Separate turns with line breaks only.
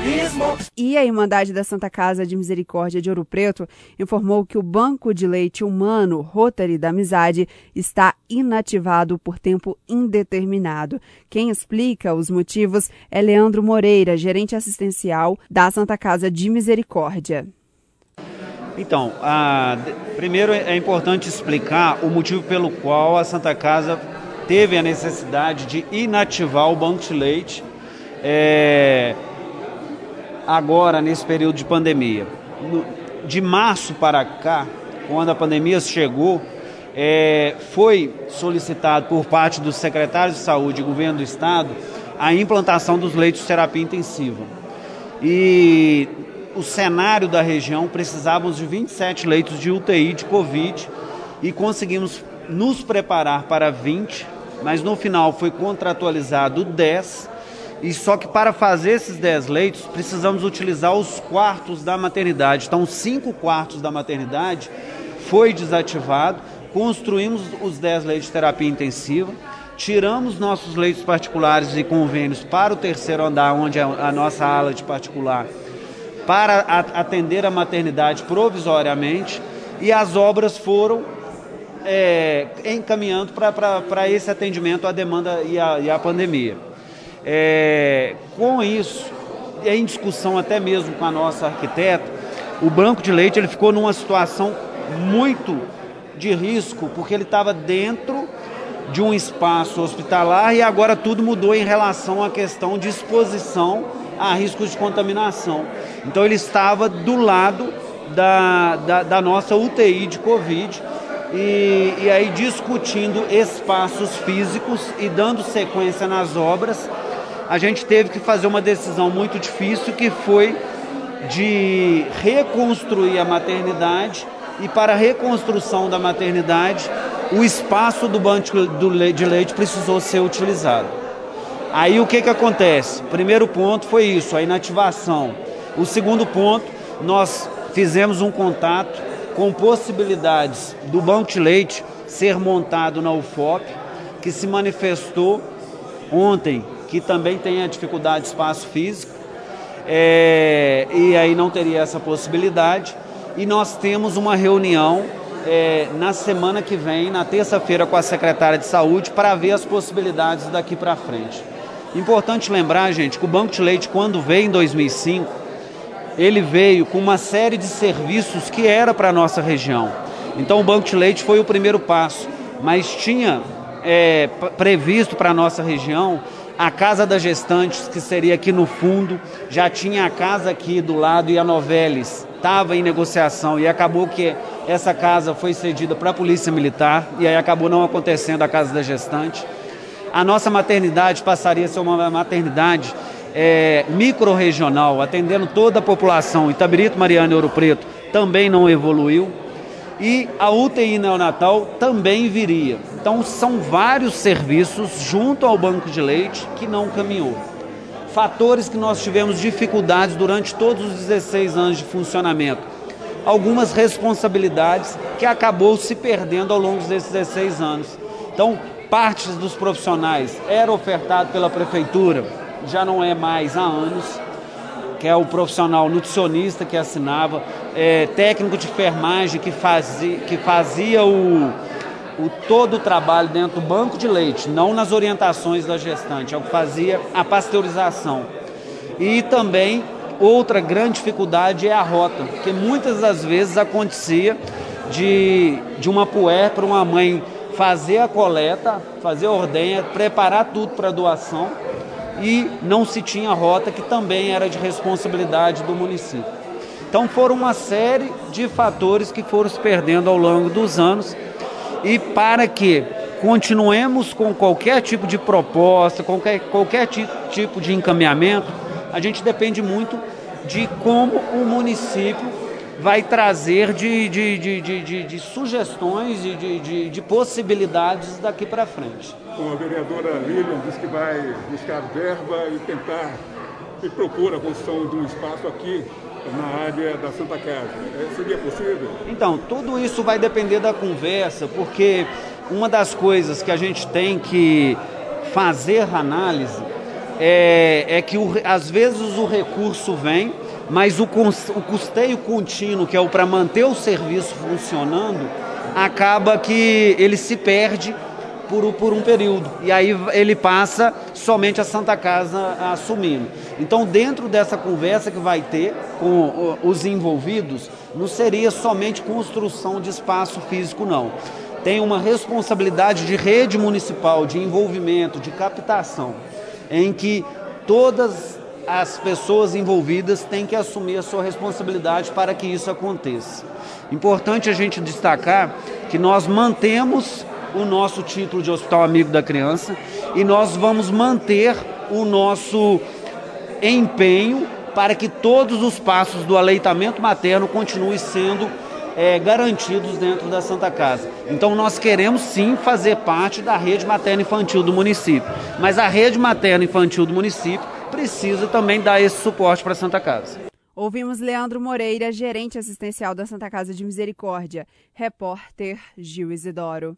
jornalismo.
E a Irmandade da Santa Casa de Misericórdia de Ouro Preto informou que o Banco de Leite Humano Rotary da Amizade está inativado por tempo indeterminado. Quem explica os motivos é Leandro Moreira, gerente assistencial da Santa Casa de Misericórdia.
Então, a, primeiro é importante explicar o motivo pelo qual a Santa Casa teve a necessidade de inativar o banco de leite é, agora nesse período de pandemia. De março para cá, quando a pandemia chegou, é, foi solicitado por parte dos secretários de saúde e governo do estado a implantação dos leitos de terapia intensiva. E o cenário da região, precisávamos de 27 leitos de UTI de Covid e conseguimos nos preparar para 20, mas no final foi contratualizado 10. E só que para fazer esses 10 leitos, precisamos utilizar os quartos da maternidade. Então, cinco quartos da maternidade foi desativado, construímos os 10 leitos de terapia intensiva, tiramos nossos leitos particulares e convênios para o terceiro andar, onde é a nossa ala de particular para atender a maternidade provisoriamente e as obras foram é, encaminhando para esse atendimento à demanda e à, e à pandemia. É, com isso, em discussão até mesmo com a nossa arquiteta, o banco de leite ele ficou numa situação muito de risco, porque ele estava dentro de um espaço hospitalar e agora tudo mudou em relação à questão de exposição a riscos de contaminação. Então ele estava do lado da, da, da nossa UTI de Covid e, e aí discutindo espaços físicos e dando sequência nas obras, a gente teve que fazer uma decisão muito difícil que foi de reconstruir a maternidade e para a reconstrução da maternidade o espaço do banco de leite precisou ser utilizado. Aí o que, que acontece? Primeiro ponto foi isso, a inativação. O segundo ponto, nós fizemos um contato com possibilidades do banco de leite ser montado na UFOP, que se manifestou ontem que também tem a dificuldade de espaço físico, é, e aí não teria essa possibilidade. E nós temos uma reunião é, na semana que vem, na terça-feira, com a secretária de saúde, para ver as possibilidades daqui para frente. Importante lembrar, gente, que o Banco de Leite, quando veio em 2005, ele veio com uma série de serviços que era para a nossa região. Então, o Banco de Leite foi o primeiro passo, mas tinha é, previsto para a nossa região a Casa das Gestantes, que seria aqui no fundo, já tinha a casa aqui do lado e a Noveles estava em negociação e acabou que essa casa foi cedida para a Polícia Militar e aí acabou não acontecendo a Casa da Gestante a nossa maternidade passaria a ser uma maternidade é, micro-regional, atendendo toda a população. Itabirito, Mariana e Ouro Preto também não evoluiu. E a UTI neonatal também viria. Então, são vários serviços junto ao banco de leite que não caminhou. Fatores que nós tivemos dificuldades durante todos os 16 anos de funcionamento. Algumas responsabilidades que acabou se perdendo ao longo desses 16 anos. Então, partes dos profissionais era ofertado pela prefeitura, já não é mais há anos, que é o profissional nutricionista que assinava, é, técnico de enfermagem que fazia, que fazia o, o, todo o trabalho dentro do banco de leite, não nas orientações da gestante, é o que fazia a pasteurização. E também outra grande dificuldade é a rota, porque muitas das vezes acontecia de, de uma puer para uma mãe fazer a coleta, fazer a ordenha, preparar tudo para doação e não se tinha rota que também era de responsabilidade do município. Então foram uma série de fatores que foram se perdendo ao longo dos anos e para que continuemos com qualquer tipo de proposta, qualquer, qualquer tipo de encaminhamento, a gente depende muito de como o município vai trazer de, de, de, de, sugestões, de, de, de, possibilidades daqui para frente.
A vereadora Lilian disse que vai buscar verba e tentar e propor a construção de um espaço aqui na área da Santa Casa. É, seria possível?
Então, tudo isso vai depender da conversa, porque uma das coisas que a gente tem que fazer análise é, é que o, às vezes o recurso vem, mas o, o custeio contínuo, que é o para manter o serviço funcionando, acaba que ele se perde por, por um período. E aí ele passa somente a Santa Casa assumindo. Então, dentro dessa conversa que vai ter com os envolvidos, não seria somente construção de espaço físico, não. Tem uma responsabilidade de rede municipal, de envolvimento, de captação, em que todas as pessoas envolvidas têm que assumir a sua responsabilidade para que isso aconteça. Importante a gente destacar que nós mantemos o nosso título de Hospital Amigo da Criança e nós vamos manter o nosso empenho para que todos os passos do aleitamento materno continuem sendo é, garantidos dentro da Santa Casa. Então nós queremos sim fazer parte da rede materna infantil do município, mas a rede materna infantil do município precisa também dar esse suporte para a Santa Casa.
Ouvimos Leandro Moreira, gerente assistencial da Santa Casa de Misericórdia. Repórter Gil Isidoro.